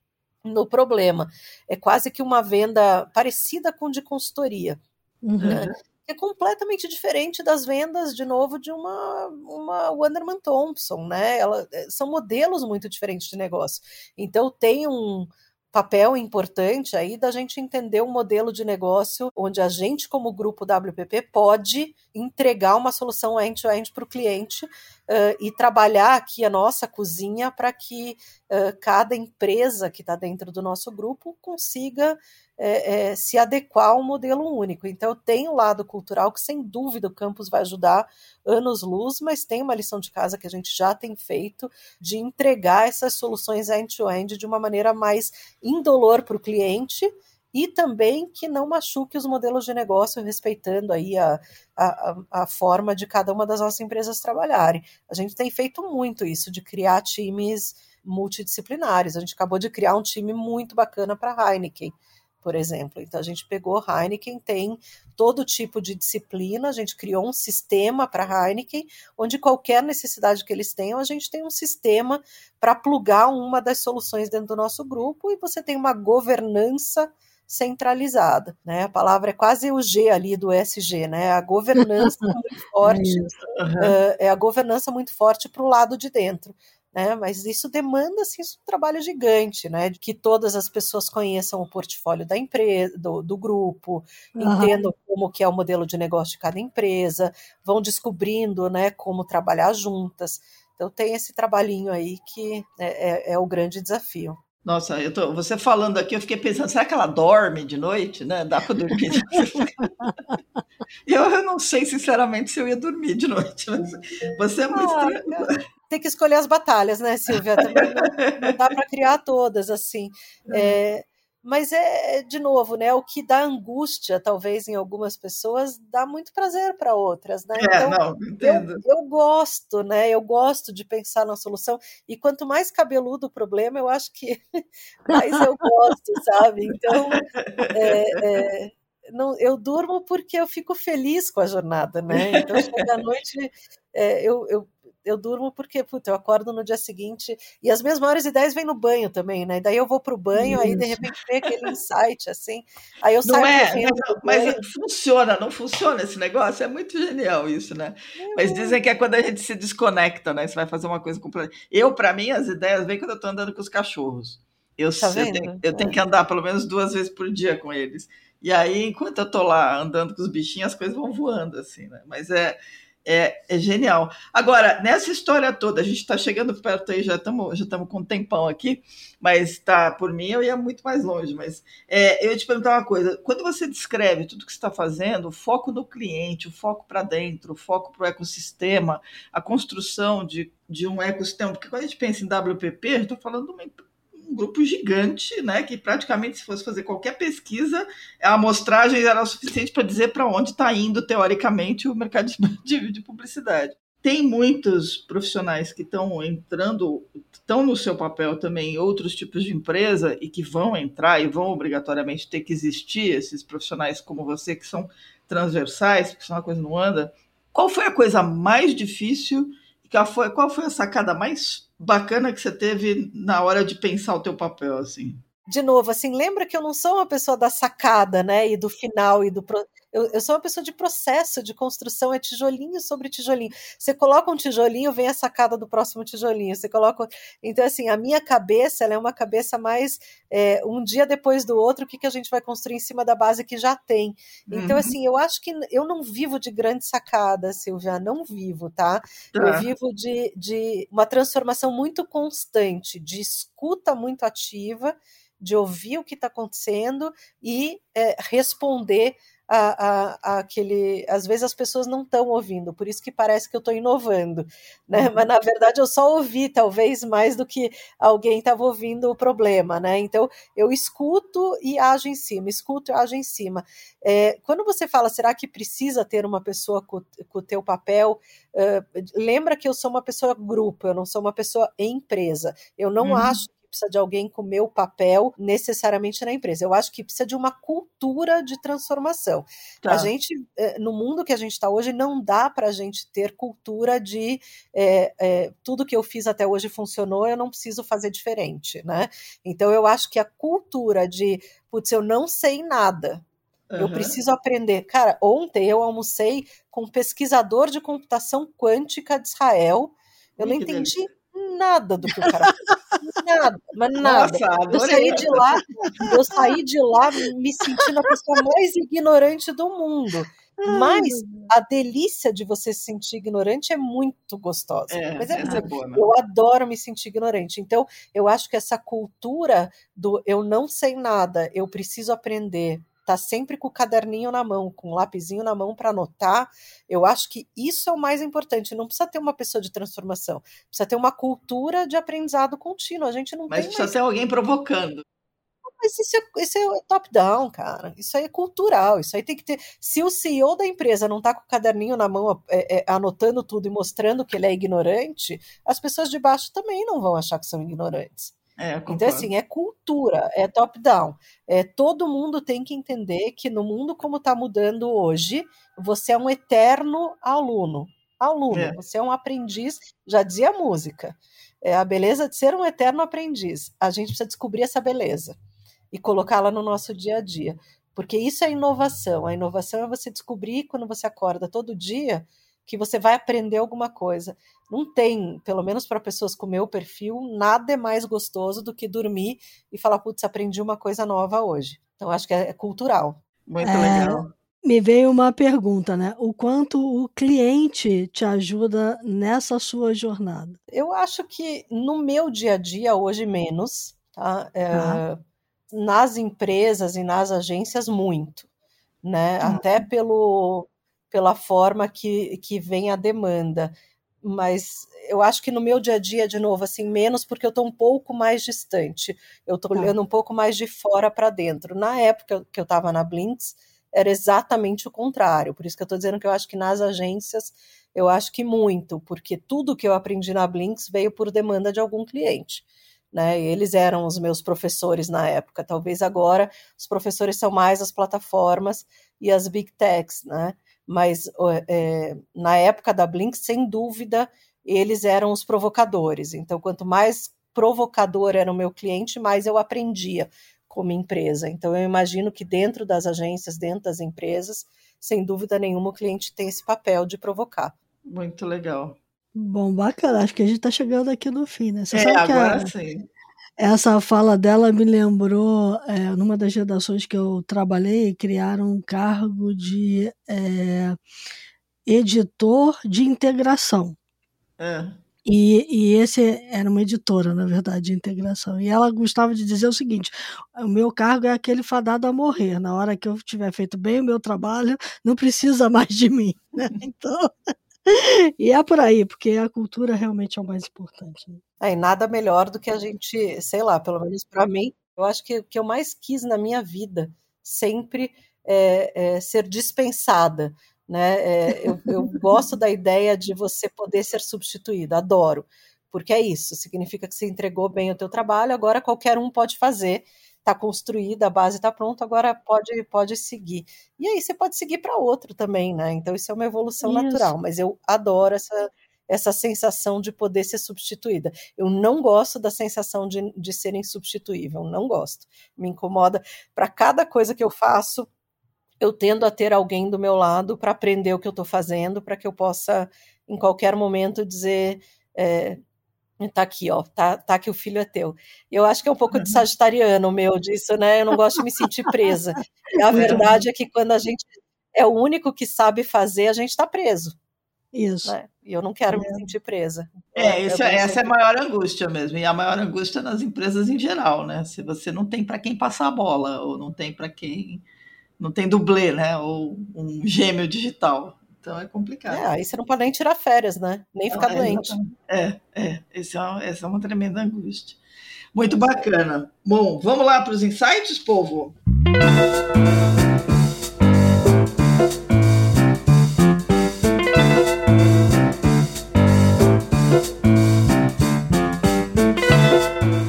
no problema. É quase que uma venda parecida com de consultoria. Uhum. Né? É completamente diferente das vendas, de novo, de uma, uma Wonderman Thompson, né? Ela, é, são modelos muito diferentes de negócio. Então, tem um papel importante aí da gente entender um modelo de negócio onde a gente, como grupo WPP, pode entregar uma solução end-to-end para o cliente uh, e trabalhar aqui a nossa cozinha para que uh, cada empresa que está dentro do nosso grupo consiga é, é, se adequar a um modelo único. Então, tem o lado cultural que, sem dúvida, o campus vai ajudar anos-luz, mas tem uma lição de casa que a gente já tem feito de entregar essas soluções end-to-end -end de uma maneira mais indolor para o cliente e também que não machuque os modelos de negócio, respeitando aí a, a, a forma de cada uma das nossas empresas trabalharem. A gente tem feito muito isso, de criar times multidisciplinares. A gente acabou de criar um time muito bacana para a Heineken por exemplo. Então a gente pegou Heineken, tem todo tipo de disciplina, a gente criou um sistema para Heineken, onde qualquer necessidade que eles tenham, a gente tem um sistema para plugar uma das soluções dentro do nosso grupo e você tem uma governança centralizada, né? A palavra é quase o G ali do SG, né? A governança muito forte, uhum. uh, é a governança muito forte para o lado de dentro né? Mas isso demanda assim, um trabalho gigante, né? De que todas as pessoas conheçam o portfólio da empresa, do, do grupo, uhum. entendam como que é o modelo de negócio de cada empresa, vão descobrindo, né, como trabalhar juntas. Então tem esse trabalhinho aí que é, é, é o grande desafio. Nossa, eu tô, você falando aqui, eu fiquei pensando, será que ela dorme de noite, né? Dá para dormir? eu, eu não sei, sinceramente, se eu ia dormir de noite. Você é muito. Ah, tem que escolher as batalhas, né, Silvia? Também não, não dá para criar todas assim. É, mas é, de novo, né? O que dá angústia, talvez, em algumas pessoas, dá muito prazer para outras, né? É, então, não, eu, eu, gosto, né? Eu gosto de pensar na solução. E quanto mais cabeludo o problema, eu acho que mais eu gosto, sabe? Então, é, é, não, eu durmo porque eu fico feliz com a jornada, né? Então, chega à noite, é, eu, eu eu durmo porque, puta, eu acordo no dia seguinte e as minhas maiores ideias vêm no banho também, né? E daí eu vou pro banho, Isso. aí de repente vem aquele insight, assim, aí eu não saio é, mas, mas funciona, não funciona esse negócio? É muito genial isso, né? É mas dizem que é quando a gente se desconecta, né? Você vai fazer uma coisa completa. Eu, para mim, as ideias vêm quando eu tô andando com os cachorros. Eu, tá eu, tenho, eu tenho, que andar pelo menos duas vezes por dia com eles. E aí, enquanto eu tô lá andando com os bichinhos, as coisas vão voando, assim, né? Mas é, é, é genial. Agora, nessa história toda, a gente está chegando perto aí, já estamos já com um tempão aqui, mas tá, por mim eu ia muito mais longe. Mas é, eu ia te perguntar uma coisa: quando você descreve tudo que está fazendo, o foco no cliente, o foco para dentro, o foco para o ecossistema, a construção de, de um ecossistema, porque quando a gente pensa em WPP, a está falando de uma um grupo gigante, né? Que praticamente, se fosse fazer qualquer pesquisa, a amostragem era suficiente para dizer para onde está indo, teoricamente, o mercado de, de publicidade. Tem muitos profissionais que estão entrando, estão no seu papel também em outros tipos de empresa e que vão entrar e vão obrigatoriamente ter que existir, esses profissionais como você, que são transversais, porque senão a coisa não anda. Qual foi a coisa mais difícil? Qual foi, qual foi a sacada mais bacana que você teve na hora de pensar o teu papel, assim? De novo, assim, lembra que eu não sou uma pessoa da sacada, né, e do final e do eu, eu sou uma pessoa de processo, de construção, é tijolinho sobre tijolinho. Você coloca um tijolinho, vem a sacada do próximo tijolinho. Você coloca. Então, assim, a minha cabeça é uma cabeça mais é, um dia depois do outro, o que, que a gente vai construir em cima da base que já tem. Então, uhum. assim, eu acho que eu não vivo de grande sacada, Silvia, não vivo, tá? Eu tá. vivo de, de uma transformação muito constante, de escuta muito ativa de ouvir o que está acontecendo e é, responder a, a, a, aquele. Às vezes as pessoas não estão ouvindo, por isso que parece que eu estou inovando, né? Uhum. Mas na verdade eu só ouvi, talvez mais do que alguém estava ouvindo o problema, né? Então eu escuto e ajo em cima, escuto e ajo em cima. É, quando você fala, será que precisa ter uma pessoa com, com o teu papel? Uh, lembra que eu sou uma pessoa grupo, eu não sou uma pessoa empresa. Eu não uhum. acho precisa de alguém com meu papel necessariamente na empresa. Eu acho que precisa de uma cultura de transformação. Tá. A gente, eh, no mundo que a gente está hoje, não dá para a gente ter cultura de é, é, tudo que eu fiz até hoje funcionou, eu não preciso fazer diferente, né? Então eu acho que a cultura de, putz, eu não sei nada, Uhum. Eu preciso aprender. Cara, ontem eu almocei com um pesquisador de computação quântica de Israel. Eu Ih, não entendi delícia nada do que o cara fez. Nada, mas nada. Nossa, eu saí de lá, eu saí de lá me sentindo a pessoa mais ignorante do mundo. Mas a delícia de você se sentir ignorante é muito gostosa. É, Mas é, é boa, né? Eu adoro me sentir ignorante. Então, eu acho que essa cultura do eu não sei nada, eu preciso aprender, tá sempre com o caderninho na mão, com o lapisinho na mão para anotar. Eu acho que isso é o mais importante. Não precisa ter uma pessoa de transformação, precisa ter uma cultura de aprendizado contínuo. A gente não Mas tem precisa mais... ter alguém provocando. Mas isso é, isso é top-down, cara. Isso aí é cultural. Isso aí tem que ter. Se o CEO da empresa não tá com o caderninho na mão, é, é, anotando tudo e mostrando que ele é ignorante, as pessoas de baixo também não vão achar que são ignorantes. É, então, assim, é cultura, é top-down. É, todo mundo tem que entender que no mundo como está mudando hoje, você é um eterno aluno. Aluno, é. você é um aprendiz, já dizia a música. É a beleza de ser um eterno aprendiz. A gente precisa descobrir essa beleza e colocá-la no nosso dia a dia. Porque isso é inovação. A inovação é você descobrir quando você acorda todo dia que você vai aprender alguma coisa. Não tem, pelo menos para pessoas com meu perfil, nada é mais gostoso do que dormir e falar, putz, aprendi uma coisa nova hoje. Então, acho que é, é cultural. Muito é, legal. Me veio uma pergunta, né? O quanto o cliente te ajuda nessa sua jornada? Eu acho que no meu dia a dia, hoje menos, tá? É, ah. Nas empresas e nas agências, muito. Né? Ah. Até pelo, pela forma que, que vem a demanda. Mas eu acho que no meu dia a dia, de novo, assim, menos porque eu estou um pouco mais distante. Eu estou tá. olhando um pouco mais de fora para dentro. Na época que eu estava na Blinks, era exatamente o contrário. Por isso que eu estou dizendo que eu acho que nas agências, eu acho que muito, porque tudo que eu aprendi na Blinks veio por demanda de algum cliente. Né? Eles eram os meus professores na época. Talvez agora os professores são mais as plataformas e as big techs, né? Mas é, na época da Blink, sem dúvida, eles eram os provocadores. Então, quanto mais provocador era o meu cliente, mais eu aprendia como empresa. Então, eu imagino que dentro das agências, dentro das empresas, sem dúvida nenhuma, o cliente tem esse papel de provocar. Muito legal. Bom, bacana. Acho que a gente está chegando aqui no fim, né? Você é, sabe agora a... sim. Essa fala dela me lembrou, é, numa das redações que eu trabalhei, criaram um cargo de é, editor de integração. É. E, e esse era uma editora, na verdade, de integração. E ela gostava de dizer o seguinte: o meu cargo é aquele fadado a morrer. Na hora que eu tiver feito bem o meu trabalho, não precisa mais de mim. Né? Então, e é por aí, porque a cultura realmente é o mais importante. Né? É, e nada melhor do que a gente, sei lá, pelo menos para mim, eu acho que o que eu mais quis na minha vida sempre é, é ser dispensada. Né? É, eu, eu gosto da ideia de você poder ser substituído, adoro, porque é isso, significa que você entregou bem o teu trabalho, agora qualquer um pode fazer, está construída, a base está pronta, agora pode, pode seguir. E aí você pode seguir para outro também, né? Então isso é uma evolução isso. natural, mas eu adoro essa, essa sensação de poder ser substituída. Eu não gosto da sensação de, de ser insubstituível, não gosto. Me incomoda. Para cada coisa que eu faço, eu tendo a ter alguém do meu lado para aprender o que eu estou fazendo, para que eu possa, em qualquer momento, dizer. É, tá aqui, ó, tá, tá que o filho é teu. Eu acho que é um pouco de sagitariano meu disso, né? Eu não gosto de me sentir presa. E a verdade é que quando a gente é o único que sabe fazer, a gente está preso. Isso. Né? E eu não quero é. me sentir presa. É, isso, é, essa é a maior angústia mesmo. E a maior angústia nas empresas em geral, né? Se você não tem para quem passar a bola, ou não tem para quem não tem dublê, né? Ou um gêmeo digital. Então é complicado. É, aí você não pode nem tirar férias, né? Nem ficar é, doente. É, é. Esse é essa é uma tremenda angústia. Muito bacana. Bom, vamos lá para os insights, povo?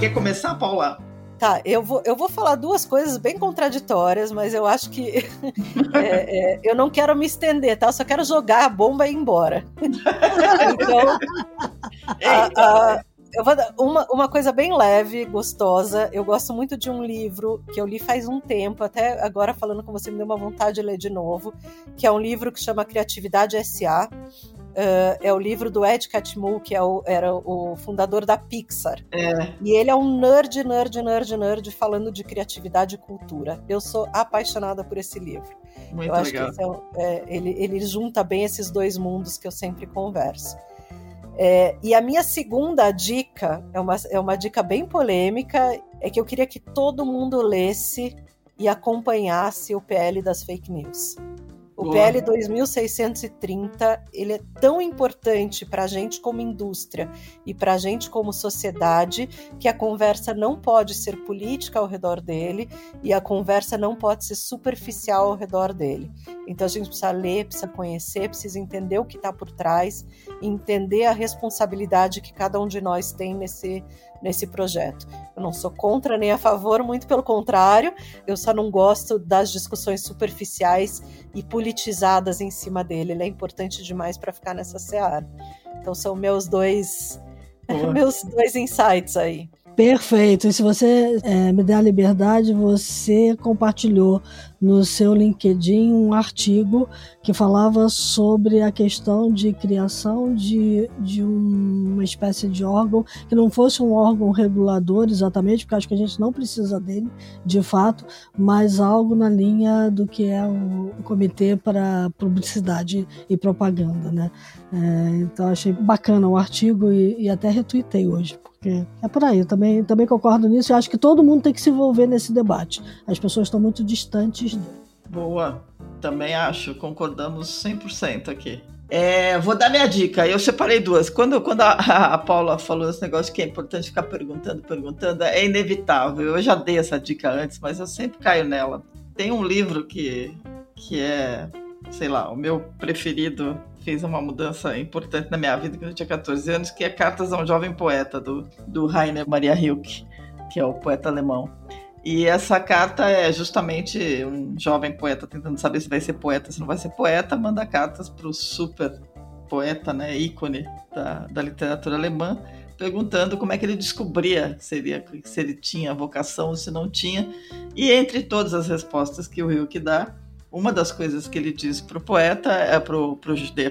Quer começar, Paula? Tá, eu vou, eu vou falar duas coisas bem contraditórias, mas eu acho que é, é, eu não quero me estender, tá? Eu só quero jogar a bomba e ir embora. então, a, a, eu vou dar uma, uma coisa bem leve, gostosa. Eu gosto muito de um livro que eu li faz um tempo, até agora falando com você me deu uma vontade de ler de novo, que é um livro que chama Criatividade S.A. Uh, é o livro do Ed Catmull, que é o, era o fundador da Pixar. É. E ele é um nerd, nerd, nerd, nerd falando de criatividade e cultura. Eu sou apaixonada por esse livro. Muito eu legal. acho que é, é, ele, ele junta bem esses dois mundos que eu sempre converso. É, e a minha segunda dica é uma, é uma dica bem polêmica, é que eu queria que todo mundo lesse e acompanhasse o PL das fake news. O Boa. PL 2630 ele é tão importante para a gente como indústria e para a gente como sociedade que a conversa não pode ser política ao redor dele e a conversa não pode ser superficial ao redor dele. Então a gente precisa ler, precisa conhecer, precisa entender o que está por trás, entender a responsabilidade que cada um de nós tem nesse nesse projeto. Eu não sou contra nem a favor, muito pelo contrário, eu só não gosto das discussões superficiais e politizadas em cima dele. Ele é importante demais para ficar nessa seara. Então são meus dois meus dois insights aí. Perfeito. E se você é, me der a liberdade, você compartilhou no seu LinkedIn um artigo que falava sobre a questão de criação de, de uma espécie de órgão que não fosse um órgão regulador exatamente, porque acho que a gente não precisa dele, de fato, mas algo na linha do que é o, Comitê para Publicidade e Propaganda. Né? É, então achei bacana o artigo e, e até retuitei hoje, porque é por aí. Eu também, também concordo nisso e acho que todo mundo tem que se envolver nesse debate. As pessoas estão muito distantes Boa, também acho, concordamos 100% aqui. É, vou dar minha dica, eu separei duas. Quando, quando a, a Paula falou esse negócio que é importante ficar perguntando, perguntando, é inevitável. Eu já dei essa dica antes, mas eu sempre caio nela. Tem um livro que, que é, sei lá, o meu preferido, fez uma mudança importante na minha vida quando eu tinha 14 anos, que é Cartas a um Jovem Poeta, do, do Rainer Maria Rilke, que é o poeta alemão. E essa carta é justamente um jovem poeta tentando saber se vai ser poeta, se não vai ser poeta, manda cartas para o super poeta, né, ícone da, da literatura alemã, perguntando como é que ele descobria seria, se ele tinha vocação ou se não tinha. E entre todas as respostas que o Hilke dá, uma das coisas que ele diz para o poeta, é para o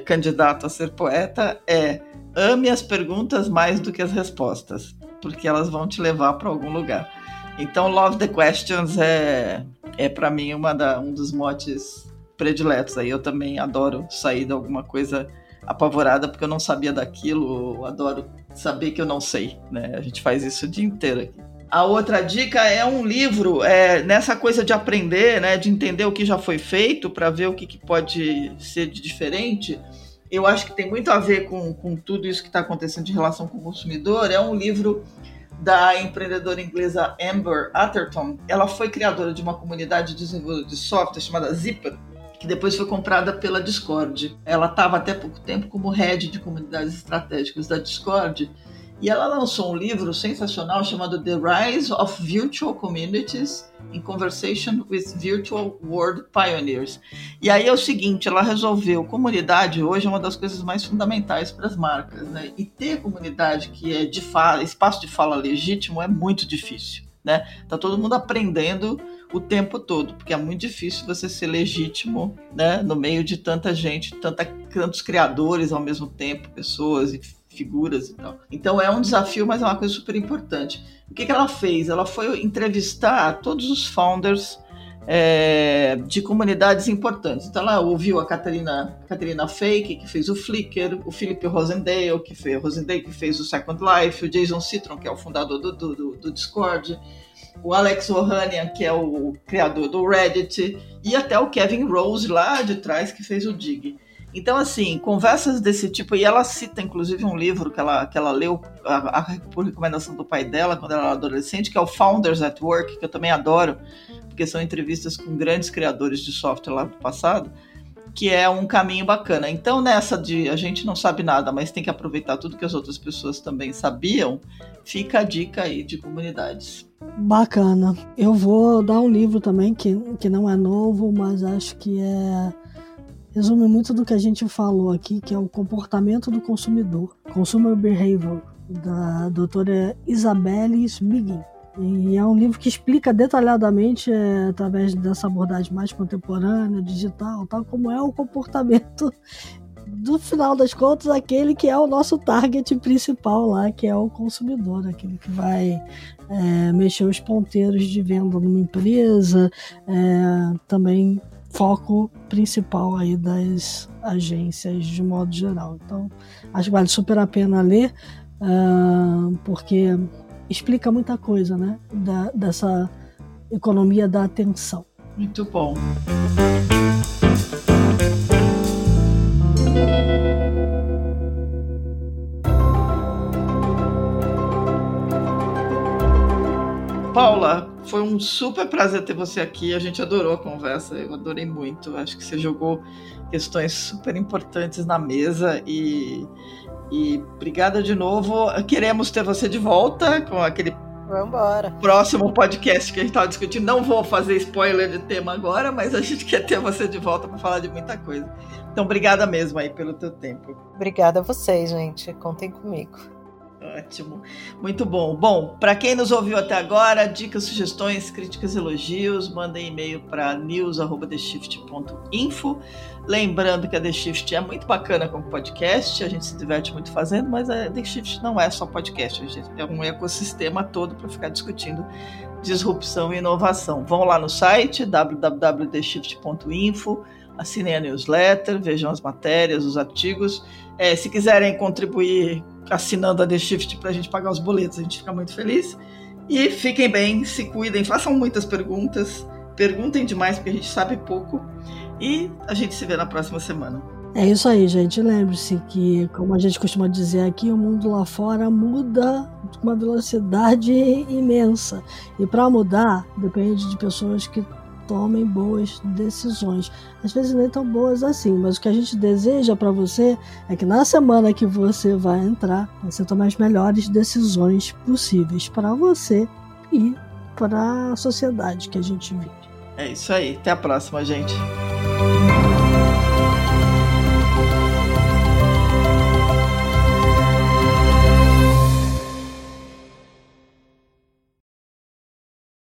candidato a ser poeta, é ame as perguntas mais do que as respostas, porque elas vão te levar para algum lugar. Então, Love the Questions é, é para mim uma da, um dos motes prediletos. Aí eu também adoro sair de alguma coisa apavorada porque eu não sabia daquilo, eu adoro saber que eu não sei, né? A gente faz isso o dia inteiro aqui. A outra dica é um livro é, nessa coisa de aprender, né, de entender o que já foi feito para ver o que, que, pode ser de diferente. Eu acho que tem muito a ver com, com tudo isso que está acontecendo de relação com o consumidor. É um livro da empreendedora inglesa Amber Atherton. Ela foi criadora de uma comunidade de desenvolvedor de software chamada Zipper, que depois foi comprada pela Discord. Ela estava até pouco tempo como head de comunidades estratégicas da Discord. E ela lançou um livro sensacional chamado The Rise of Virtual Communities in Conversation with Virtual World Pioneers. E aí é o seguinte, ela resolveu, comunidade hoje é uma das coisas mais fundamentais para as marcas, né? E ter comunidade que é de fala, espaço de fala legítimo é muito difícil, né? Tá todo mundo aprendendo o tempo todo, porque é muito difícil você ser legítimo, né, no meio de tanta gente, tanta, tantos criadores ao mesmo tempo, pessoas e figuras e tal. Então é um desafio, mas é uma coisa super importante. O que, que ela fez? Ela foi entrevistar todos os founders é, de comunidades importantes. Então ela ouviu a Catarina, Catarina Fake, que fez o Flickr, o Philip Rosendale, que fez, Rosendale, que fez o Second Life, o Jason Citron, que é o fundador do, do, do Discord, o Alex Ohanian, que é o criador do Reddit, e até o Kevin Rose lá de trás, que fez o Dig. Então, assim, conversas desse tipo, e ela cita inclusive um livro que ela, que ela leu a, a, por recomendação do pai dela quando ela era adolescente, que é o Founders at Work, que eu também adoro, porque são entrevistas com grandes criadores de software lá do passado, que é um caminho bacana. Então, nessa de a gente não sabe nada, mas tem que aproveitar tudo que as outras pessoas também sabiam, fica a dica aí de comunidades. Bacana. Eu vou dar um livro também que, que não é novo, mas acho que é resume muito do que a gente falou aqui, que é o comportamento do consumidor, Consumer Behavior, da doutora Isabelle Smigin. E é um livro que explica detalhadamente, é, através dessa abordagem mais contemporânea, digital, tal, como é o comportamento do final das contas, aquele que é o nosso target principal lá, que é o consumidor, aquele que vai é, mexer os ponteiros de venda numa empresa, é, também foco principal aí das agências de modo geral. Então, acho que vale super a pena ler, uh, porque explica muita coisa, né? Da, dessa economia da atenção. Muito bom. Paula, foi um super prazer ter você aqui. A gente adorou a conversa, eu adorei muito. Acho que você jogou questões super importantes na mesa e, e obrigada de novo. Queremos ter você de volta com aquele Vambora. próximo podcast que a gente estava discutindo. Não vou fazer spoiler de tema agora, mas a gente quer ter você de volta para falar de muita coisa. Então, obrigada mesmo aí pelo teu tempo. Obrigada a vocês, gente. Contem comigo. Ótimo, muito bom. Bom, para quem nos ouviu até agora, dicas, sugestões, críticas, elogios, mandem e-mail para news@theshift.info. Lembrando que a The Shift é muito bacana como podcast, a gente se diverte muito fazendo, mas a The Shift não é só podcast, é um ecossistema todo para ficar discutindo disrupção e inovação. Vão lá no site www.theshift.info, assinem a newsletter, vejam as matérias, os artigos. É, se quiserem contribuir assinando a The Shift para a gente pagar os boletos, a gente fica muito feliz. E fiquem bem, se cuidem, façam muitas perguntas, perguntem demais porque a gente sabe pouco. E a gente se vê na próxima semana. É isso aí, gente. Lembre-se que, como a gente costuma dizer aqui, o mundo lá fora muda com uma velocidade imensa. E para mudar, depende de pessoas que tomem boas decisões. Às vezes nem tão boas assim, mas o que a gente deseja para você é que na semana que você vai entrar, você tome as melhores decisões possíveis para você e para a sociedade que a gente vive. É isso aí. Até a próxima, gente.